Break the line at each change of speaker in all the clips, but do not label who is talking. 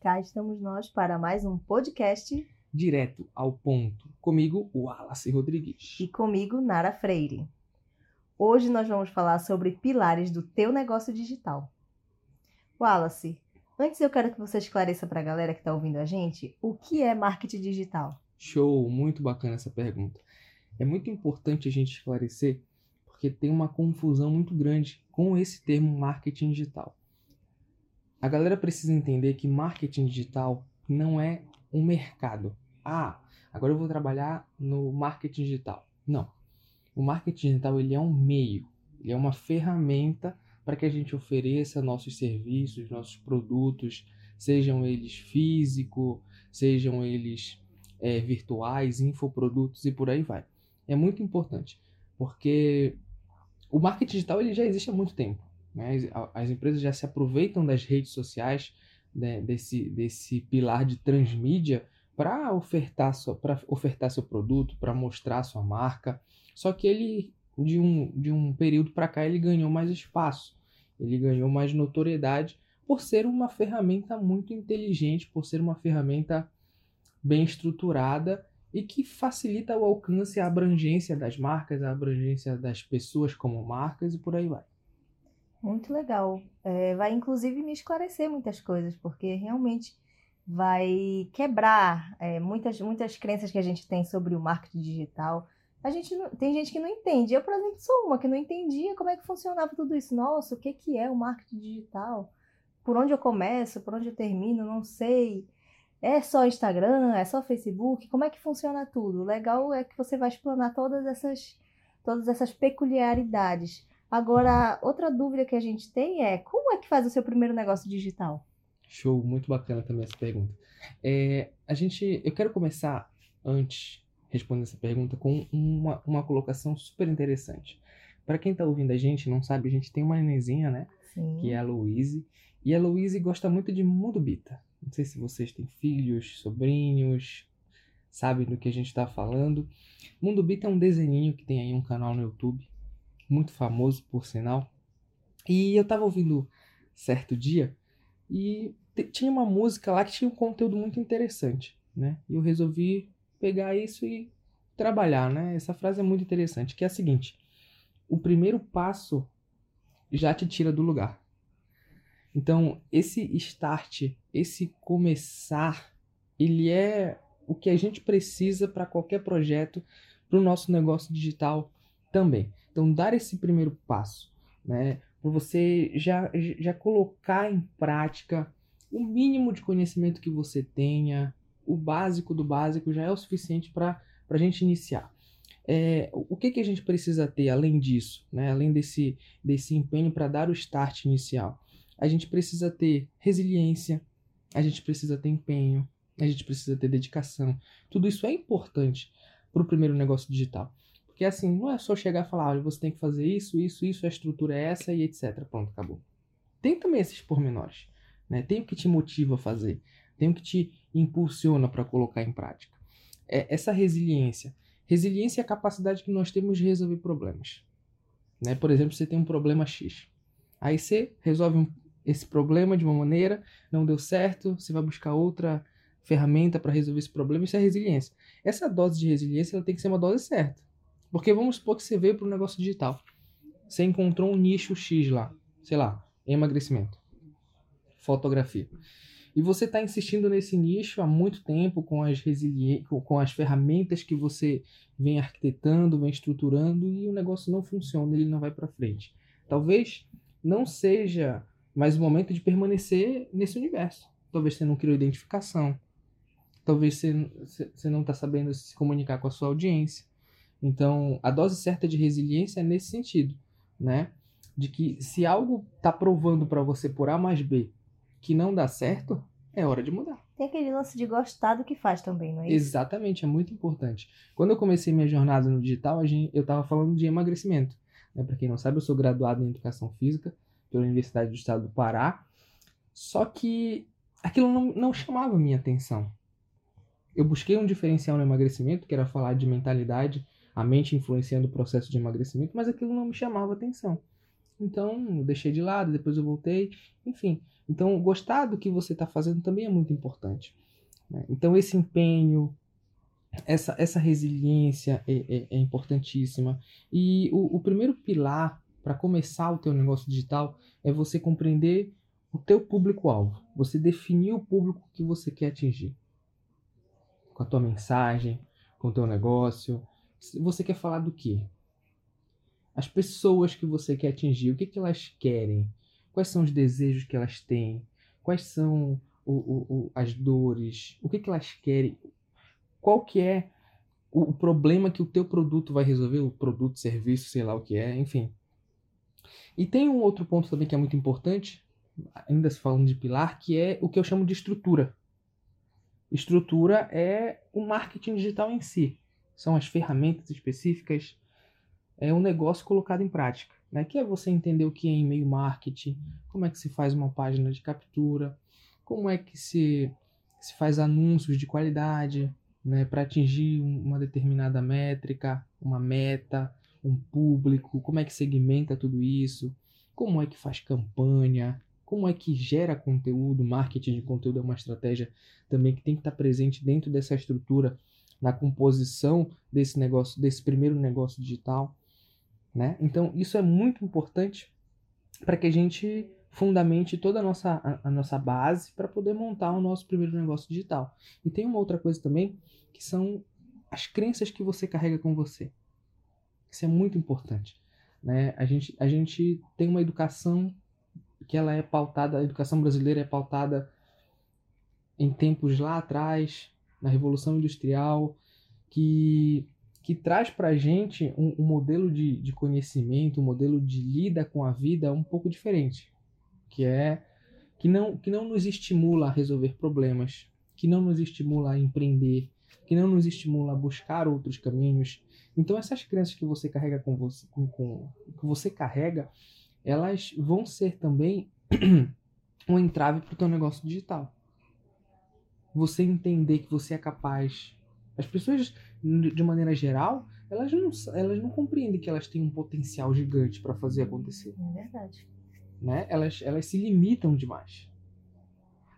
Cá estamos nós para mais um podcast
direto ao ponto. Comigo, o Wallace Rodrigues.
e comigo, Nara Freire. Hoje nós vamos falar sobre pilares do teu negócio digital. Wallace, antes eu quero que você esclareça para a galera que está ouvindo a gente o que é marketing digital.
Show, muito bacana essa pergunta. É muito importante a gente esclarecer porque tem uma confusão muito grande com esse termo marketing digital. A galera precisa entender que marketing digital não é um mercado. Ah, agora eu vou trabalhar no marketing digital. Não. O marketing digital ele é um meio, ele é uma ferramenta para que a gente ofereça nossos serviços, nossos produtos, sejam eles físico, sejam eles é, virtuais, infoprodutos e por aí vai. É muito importante, porque o marketing digital ele já existe há muito tempo. Né? As, as empresas já se aproveitam das redes sociais, né, desse, desse pilar de transmídia, para ofertar, ofertar seu produto, para mostrar sua marca. Só que ele, de um, de um período para cá, ele ganhou mais espaço, ele ganhou mais notoriedade por ser uma ferramenta muito inteligente, por ser uma ferramenta bem estruturada e que facilita o alcance a abrangência das marcas, a abrangência das pessoas como marcas e por aí vai.
Muito legal. É, vai inclusive me esclarecer muitas coisas, porque realmente vai quebrar é, muitas, muitas crenças que a gente tem sobre o marketing digital. A gente não, tem gente que não entende. Eu, por exemplo, sou uma que não entendia como é que funcionava tudo isso. Nossa, o que, que é o marketing digital? Por onde eu começo? Por onde eu termino? Não sei. É só Instagram? É só Facebook? Como é que funciona tudo? O legal é que você vai explanar todas essas, todas essas peculiaridades. Agora, outra dúvida que a gente tem é como é que faz o seu primeiro negócio digital?
Show, muito bacana também essa pergunta. É, a gente, eu quero começar antes respondendo essa pergunta com uma, uma colocação super interessante. Para quem está ouvindo a gente, não sabe, a gente tem uma nenenzinha, né?
Sim.
Que é a Louise. E a Louise gosta muito de Mundo Bita. Não sei se vocês têm filhos, sobrinhos, sabem do que a gente está falando. Mundo Bita é um desenhinho que tem aí um canal no YouTube, muito famoso por sinal. E eu estava ouvindo certo dia e tinha uma música lá que tinha um conteúdo muito interessante, né? E eu resolvi pegar isso e trabalhar, né? Essa frase é muito interessante, que é a seguinte: o primeiro passo já te tira do lugar. Então, esse start, esse começar, ele é o que a gente precisa para qualquer projeto, para o nosso negócio digital também. Então, dar esse primeiro passo, né? Para você já, já colocar em prática o mínimo de conhecimento que você tenha, o básico do básico já é o suficiente para a gente iniciar. É, o que, que a gente precisa ter além disso, né? além desse, desse empenho para dar o start inicial? A gente precisa ter resiliência, a gente precisa ter empenho, a gente precisa ter dedicação. Tudo isso é importante para o primeiro negócio digital. Porque assim, não é só chegar e falar, olha, você tem que fazer isso, isso, isso, a estrutura é essa e etc. Pronto, acabou. Tem também esses pormenores. Né? Tem o que te motiva a fazer, tem o que te impulsiona para colocar em prática. É essa resiliência. Resiliência é a capacidade que nós temos de resolver problemas. Né? Por exemplo, você tem um problema X. Aí você resolve um, esse problema de uma maneira, não deu certo, você vai buscar outra ferramenta para resolver esse problema, isso é resiliência. Essa dose de resiliência ela tem que ser uma dose certa. Porque vamos supor que você veio para o negócio digital. Você encontrou um nicho X lá, sei lá, emagrecimento, fotografia. E você está insistindo nesse nicho há muito tempo com as, resili... com as ferramentas que você vem arquitetando, vem estruturando e o negócio não funciona, ele não vai para frente. Talvez não seja mais o momento de permanecer nesse universo. Talvez você não criou identificação. Talvez você, você não está sabendo se comunicar com a sua audiência. Então, a dose certa de resiliência é nesse sentido, né? De que se algo está provando para você por A mais B que não dá certo, é hora de mudar.
Tem aquele lance de gostar do que faz também, não é isso?
Exatamente, é muito importante. Quando eu comecei minha jornada no digital, eu estava falando de emagrecimento. Né? Para quem não sabe, eu sou graduado em Educação Física pela Universidade do Estado do Pará. Só que aquilo não, não chamava minha atenção. Eu busquei um diferencial no emagrecimento, que era falar de mentalidade, a mente influenciando o processo de emagrecimento, mas aquilo não me chamava atenção. Então, eu deixei de lado, depois eu voltei. Enfim, então gostar do que você está fazendo também é muito importante. né? Então, esse empenho, essa, essa resiliência é, é- é importantíssima. E o, o primeiro pilar para começar o teu negócio digital é você compreender o teu público-alvo. Você definir o público que você quer atingir. Com a tua mensagem, com o teu negócio. Você quer falar do quê? As pessoas que você quer atingir, o que, que elas querem? Quais são os desejos que elas têm? Quais são o, o- o- as dores? O que, que elas querem? Qual que é o, problema que o teu produto vai resolver? O produto, serviço, sei lá o que é, enfim. E tem um outro ponto também que é muito importante, ainda se falando de pilar, que é o que eu chamo de estrutura. Estrutura é o marketing digital em si. São as ferramentas específicas, é um negócio colocado em prática. Né? Que é você entender o que é e-mail marketing, como é que se faz uma página de captura, como é que se, se faz anúncios de qualidade né? para atingir um- uma determinada métrica, uma meta, um público, como é que segmenta tudo isso, como é que faz campanha, como é que gera conteúdo, marketing de conteúdo é uma estratégia também que tem que estar presente dentro dessa estrutura na composição desse negócio, desse primeiro negócio digital, né? Então isso é muito importante para que a gente fundamente toda a nossa, a, a nossa base para poder montar o nosso primeiro negócio digital. E tem uma outra coisa também que são as crenças que você carrega com você. Isso é muito importante, né? A gente, a gente tem uma educação que ela é pautada, a educação brasileira é pautada em tempos lá atrás, na Revolução Industrial, que, que traz para a gente um, um modelo de, de conhecimento, um modelo de lida com a vida um pouco diferente, que é que não, que não nos estimula a resolver problemas, que não nos estimula a empreender, que não nos estimula a buscar outros caminhos. Então essas crenças que você carrega com você, com, com, que você carrega, elas vão ser também um entrave para o teu negócio digital. Você entender que você é capaz. As pessoas, de maneira geral, elas não, elas não compreendem que elas têm um potencial gigante para fazer acontecer.
É verdade.
Né? Elas, elas se limitam demais.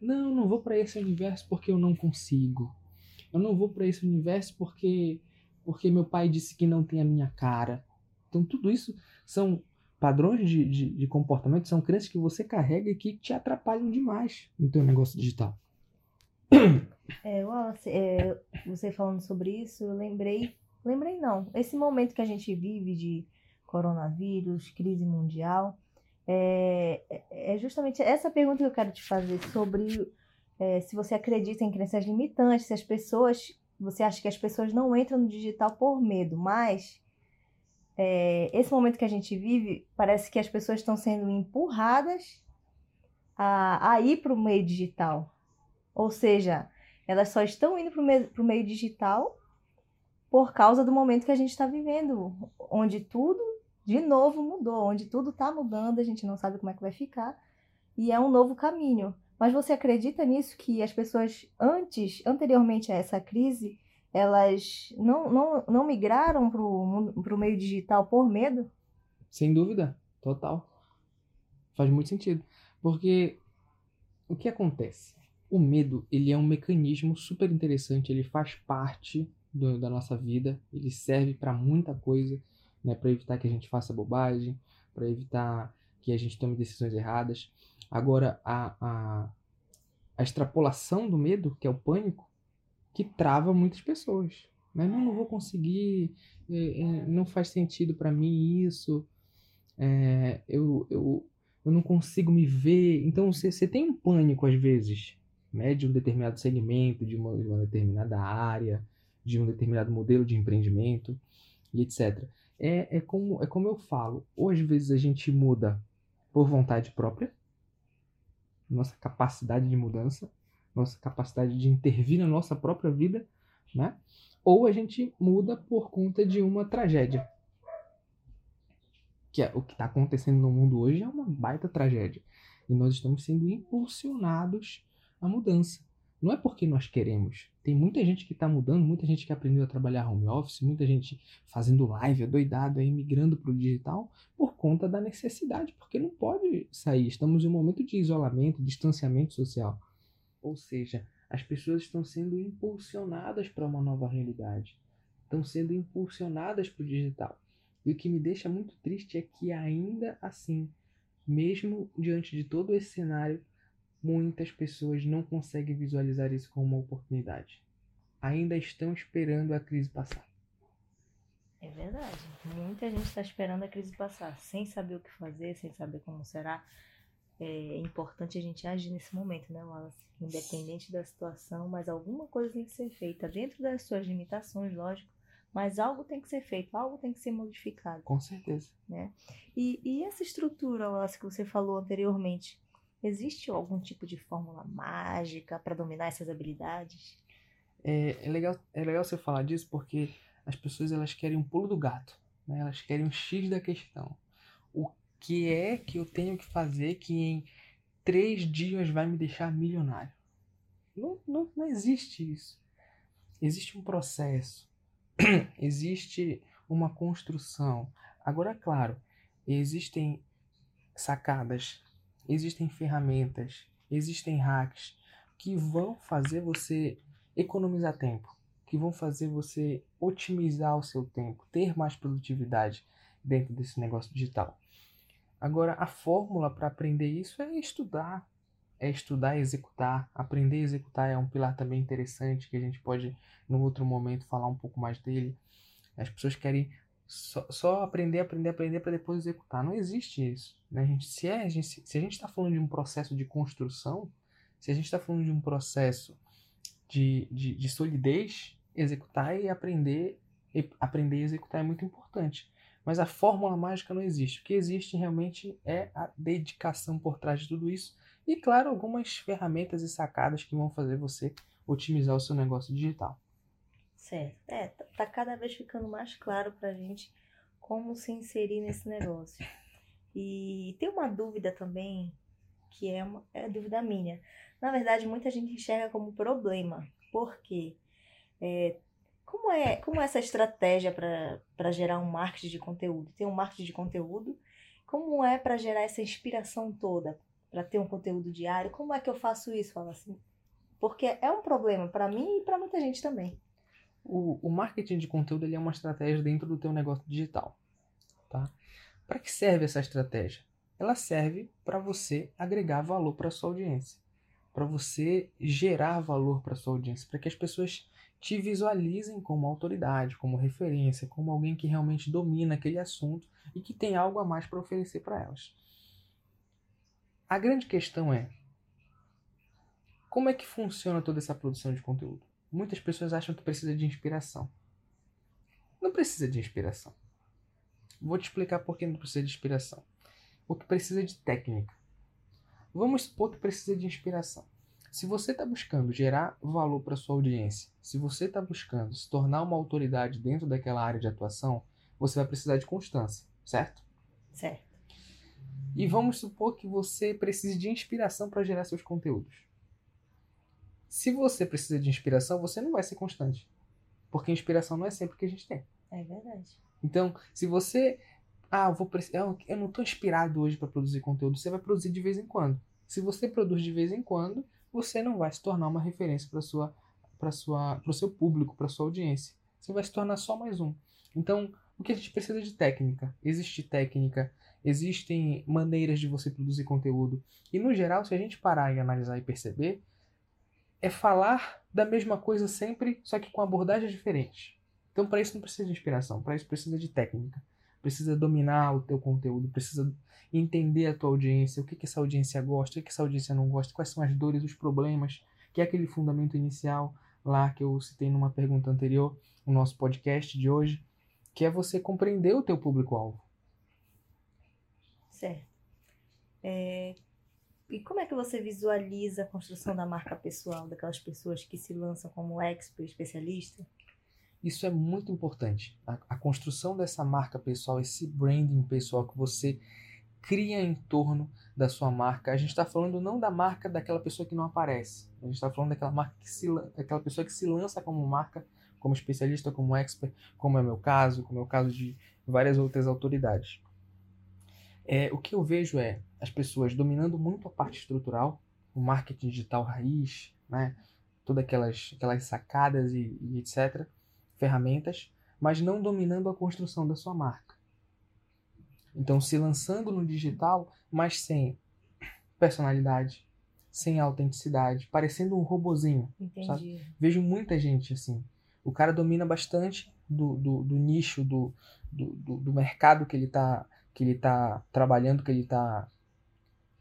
Não, não vou para esse universo porque eu não consigo. Eu não vou para esse universo porque porque meu pai disse que não tem a minha cara. Então tudo isso são padrões de, de, de comportamento, são crenças que você carrega e que te atrapalham demais no teu negócio digital.
É, Wallace, é, você falando sobre isso, eu lembrei, lembrei não, esse momento que a gente vive de coronavírus, crise mundial, é, é justamente essa pergunta que eu quero te fazer sobre é, se você acredita em crenças limitantes, se as pessoas, você acha que as pessoas não entram no digital por medo, mas é, esse momento que a gente vive, parece que as pessoas estão sendo empurradas a, a ir para o meio digital. Ou seja, elas só estão indo para o meio, meio digital por causa do momento que a gente está vivendo, onde tudo de novo mudou, onde tudo está mudando, a gente não sabe como é que vai ficar, e é um novo caminho. Mas você acredita nisso que as pessoas antes, anteriormente a essa crise, elas não, não, não migraram para o meio digital por medo?
Sem dúvida, total. Faz muito sentido. Porque o que acontece? O medo, ele é um mecanismo super interessante, ele faz parte do, da nossa vida, ele serve para muita coisa, né, para evitar que a gente faça bobagem, para evitar que a gente tome decisões erradas. Agora, a, a, a extrapolação do medo, que é o pânico, que trava muitas pessoas. Né? Não, não vou conseguir, é, é, não faz sentido para mim isso, é, eu, eu, eu não consigo me ver. Então você, você tem um pânico às vezes, né, de um determinado segmento, de uma, de uma determinada área, de um determinado modelo de empreendimento e etc. É, é, como, é como eu falo, ou às vezes a gente muda por vontade própria, nossa capacidade de mudança, nossa capacidade de intervir na nossa própria vida, né? Ou a gente muda por conta de uma tragédia. Que é o que está acontecendo no mundo hoje é uma baita tragédia. E nós estamos sendo impulsionados à mudança. Não é porque nós queremos. Tem muita gente que está mudando, muita gente que aprendeu a trabalhar home office, muita gente fazendo live, doidado aí, migrando para o digital, por conta da necessidade, porque não pode sair. Estamos em um momento de isolamento, distanciamento social. Ou seja, as pessoas estão sendo impulsionadas para uma nova realidade, estão sendo impulsionadas para o digital. E o que me deixa muito triste é que ainda assim, mesmo diante de todo esse cenário, muitas pessoas não conseguem visualizar isso como uma oportunidade. Ainda estão esperando a crise passar.
É verdade. Muita gente está esperando a crise passar, sem saber o que fazer, sem saber como será. É importante a gente agir nesse momento, né, Wallace? Independente da situação, mas alguma coisa tem que ser feita dentro das suas limitações, lógico. Mas algo tem que ser feito, algo tem que ser modificado.
Com certeza.
Né? E, e essa estrutura, Wallace, que você falou anteriormente, existe algum tipo de fórmula mágica para dominar essas habilidades?
É, é, legal, é legal você falar disso porque as pessoas elas querem um pulo do gato, né? elas querem um X da questão. O que é que eu tenho que fazer que em três dias vai me deixar milionário? Não, não, não existe isso. Existe um processo, existe uma construção. Agora, claro, existem sacadas, existem ferramentas, existem hacks que vão fazer você economizar tempo, que vão fazer você otimizar o seu tempo, ter mais produtividade dentro desse negócio digital. Agora, a fórmula para aprender isso é estudar, é estudar e executar. Aprender e executar é um pilar também interessante que a gente pode, no outro momento, falar um pouco mais dele. As pessoas querem só, só aprender, aprender, aprender para depois executar. Não existe isso. Né? A gente, se, é, a gente, se a gente está falando de um processo de construção, se a gente está falando de um processo de, de, de solidez, executar e aprender, e aprender e executar é muito importante. Mas a fórmula mágica não existe. O que existe realmente é a dedicação por trás de tudo isso. E, claro, algumas ferramentas e sacadas que vão fazer você otimizar o seu negócio digital.
Certo. É, tá, tá cada vez ficando mais claro pra gente como se inserir nesse negócio. E tem uma dúvida também, que é uma é dúvida minha. Na verdade, muita gente enxerga como problema. Por quê? É, como é, como é essa estratégia para gerar um marketing de conteúdo? Tem um marketing de conteúdo? Como é para gerar essa inspiração toda? Para ter um conteúdo diário? Como é que eu faço isso? Fala assim. Porque é um problema para mim e para muita gente também.
O, o marketing de conteúdo ele é uma estratégia dentro do teu negócio digital. Tá? Para que serve essa estratégia? Ela serve para você agregar valor para sua audiência, para você gerar valor para sua audiência, para que as pessoas te visualizem como autoridade, como referência, como alguém que realmente domina aquele assunto e que tem algo a mais para oferecer para elas. A grande questão é como é que funciona toda essa produção de conteúdo? Muitas pessoas acham que precisa de inspiração. Não precisa de inspiração. Vou te explicar por que não precisa de inspiração. O que precisa de técnica. Vamos supor que precisa de inspiração. Se você está buscando gerar valor para sua audiência, se você está buscando se tornar uma autoridade dentro daquela área de atuação, você vai precisar de constância, certo?
Certo.
E vamos supor que você precise de inspiração para gerar seus conteúdos. Se você precisa de inspiração, você não vai ser constante. Porque inspiração não é sempre que a gente tem.
É verdade.
Então, se você. Ah, eu, vou, eu não estou inspirado hoje para produzir conteúdo, você vai produzir de vez em quando. Se você produz de vez em quando, você não vai se tornar uma referência para sua para sua para o seu público, para sua audiência. Você vai se tornar só mais um. Então, o que a gente precisa de técnica? Existe técnica, existem maneiras de você produzir conteúdo. E no geral, se a gente parar e analisar e perceber, é falar da mesma coisa sempre, só que com abordagens diferentes. Então, para isso não precisa de inspiração, para isso precisa de técnica. Precisa dominar o teu conteúdo, precisa entender a tua audiência, o que, que essa audiência gosta, o que, que essa audiência não gosta, quais são as dores, os problemas, que é aquele fundamento inicial lá que eu citei numa pergunta anterior, no nosso podcast de hoje, que é você compreender o teu público-alvo.
Certo. É... E como é que você visualiza a construção da marca pessoal, daquelas pessoas que se lançam como expert, especialista?
Isso é muito importante. A, a construção dessa marca pessoal, esse branding pessoal que você cria em torno da sua marca. A gente está falando não da marca daquela pessoa que não aparece. A gente está falando daquela marca que se, daquela pessoa que se lança como marca, como especialista, como expert, como é meu caso, como é o caso de várias outras autoridades. É, o que eu vejo é as pessoas dominando muito a parte estrutural, o marketing digital raiz, né? todas aquelas, aquelas sacadas e, e etc., ferramentas, mas não dominando a construção da sua marca. Então, se lançando no digital, mas sem personalidade, sem autenticidade, parecendo um robozinho. Vejo muita gente assim. O cara domina bastante do, do, do nicho, do, do, do, mercado que ele está que ele tá trabalhando, que ele está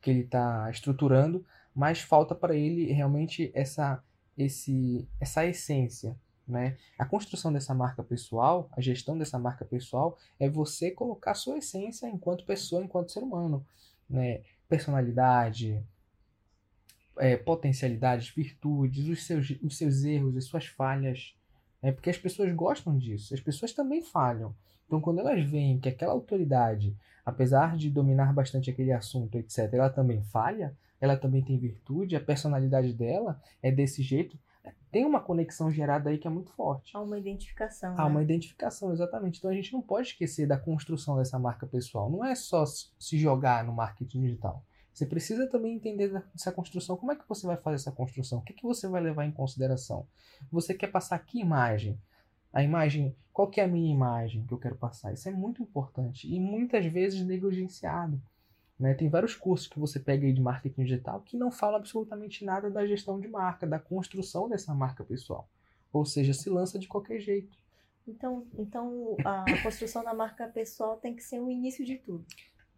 que ele tá estruturando, mas falta para ele realmente essa esse essa essência, né? A construção dessa marca pessoal, a gestão dessa marca pessoal é você colocar a sua essência enquanto pessoa, enquanto ser humano, né? Personalidade, é, potencialidades, virtudes, os seus, os seus erros, as suas falhas, é porque as pessoas gostam disso, as pessoas também falham. Então, quando elas veem que aquela autoridade, apesar de dominar bastante aquele assunto, etc., ela também falha, ela também tem virtude, a personalidade dela é desse jeito, tem uma conexão gerada aí que é muito forte.
Há uma identificação.
Há
né?
uma identificação, exatamente. Então a gente não pode esquecer da construção dessa marca pessoal. Não é só se jogar no marketing digital. Você precisa também entender essa construção. Como é que você vai fazer essa construção? O que, que você vai levar em consideração? Você quer passar que imagem? A imagem, qual que é a minha imagem que eu quero passar? Isso é muito importante e muitas vezes negligenciado. Né? Tem vários cursos que você pega aí de marketing digital que não falam absolutamente nada da gestão de marca, da construção dessa marca pessoal. Ou seja, se lança de qualquer jeito.
Então, então a construção da marca pessoal tem que ser o início de tudo.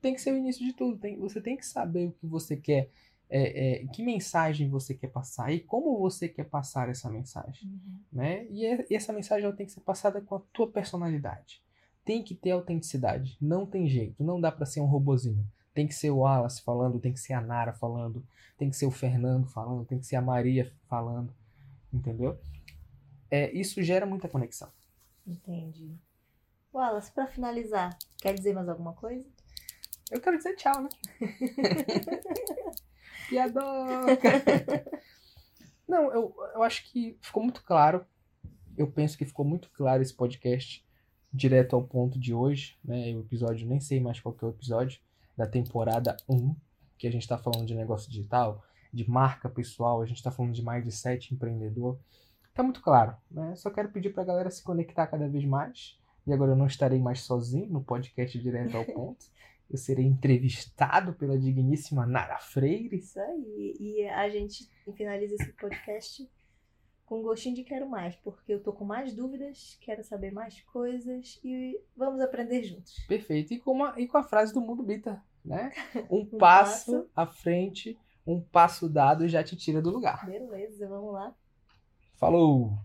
Tem que ser o início de tudo. Tem, você tem que saber o que você quer, é, é, que mensagem você quer passar e como você quer passar essa mensagem.
Uhum.
Né? E, é, e essa mensagem ela tem que ser passada com a tua personalidade. Tem que ter autenticidade. Não tem jeito. Não dá para ser um robozinho. Tem que ser o Wallace falando, tem que ser a Nara falando, tem que ser o Fernando falando, tem que ser a Maria falando, entendeu? É, isso gera muita conexão.
Entendi. Wallace, para finalizar, quer dizer mais alguma coisa?
Eu quero dizer tchau, né? Piadoca! Não, eu, eu acho que ficou muito claro. Eu penso que ficou muito claro esse podcast direto ao ponto de hoje, né? O episódio, nem sei mais qual que é o episódio, da temporada 1, que a gente está falando de negócio digital, de marca pessoal, a gente está falando de mais de sete empreendedor. Tá muito claro, né? Só quero pedir para a galera se conectar cada vez mais. E agora eu não estarei mais sozinho no podcast direto ao ponto. Eu serei entrevistado pela digníssima Nara Freire.
Isso aí. E a gente finaliza esse podcast com gostinho de quero mais, porque eu tô com mais dúvidas, quero saber mais coisas e vamos aprender juntos.
Perfeito. E com, uma, e com a frase do Mundo Bita, né? Um,
Um
passo,
passo.
à frente, um passo dado já te tira do lugar.
Beleza, vamos lá.
Falou!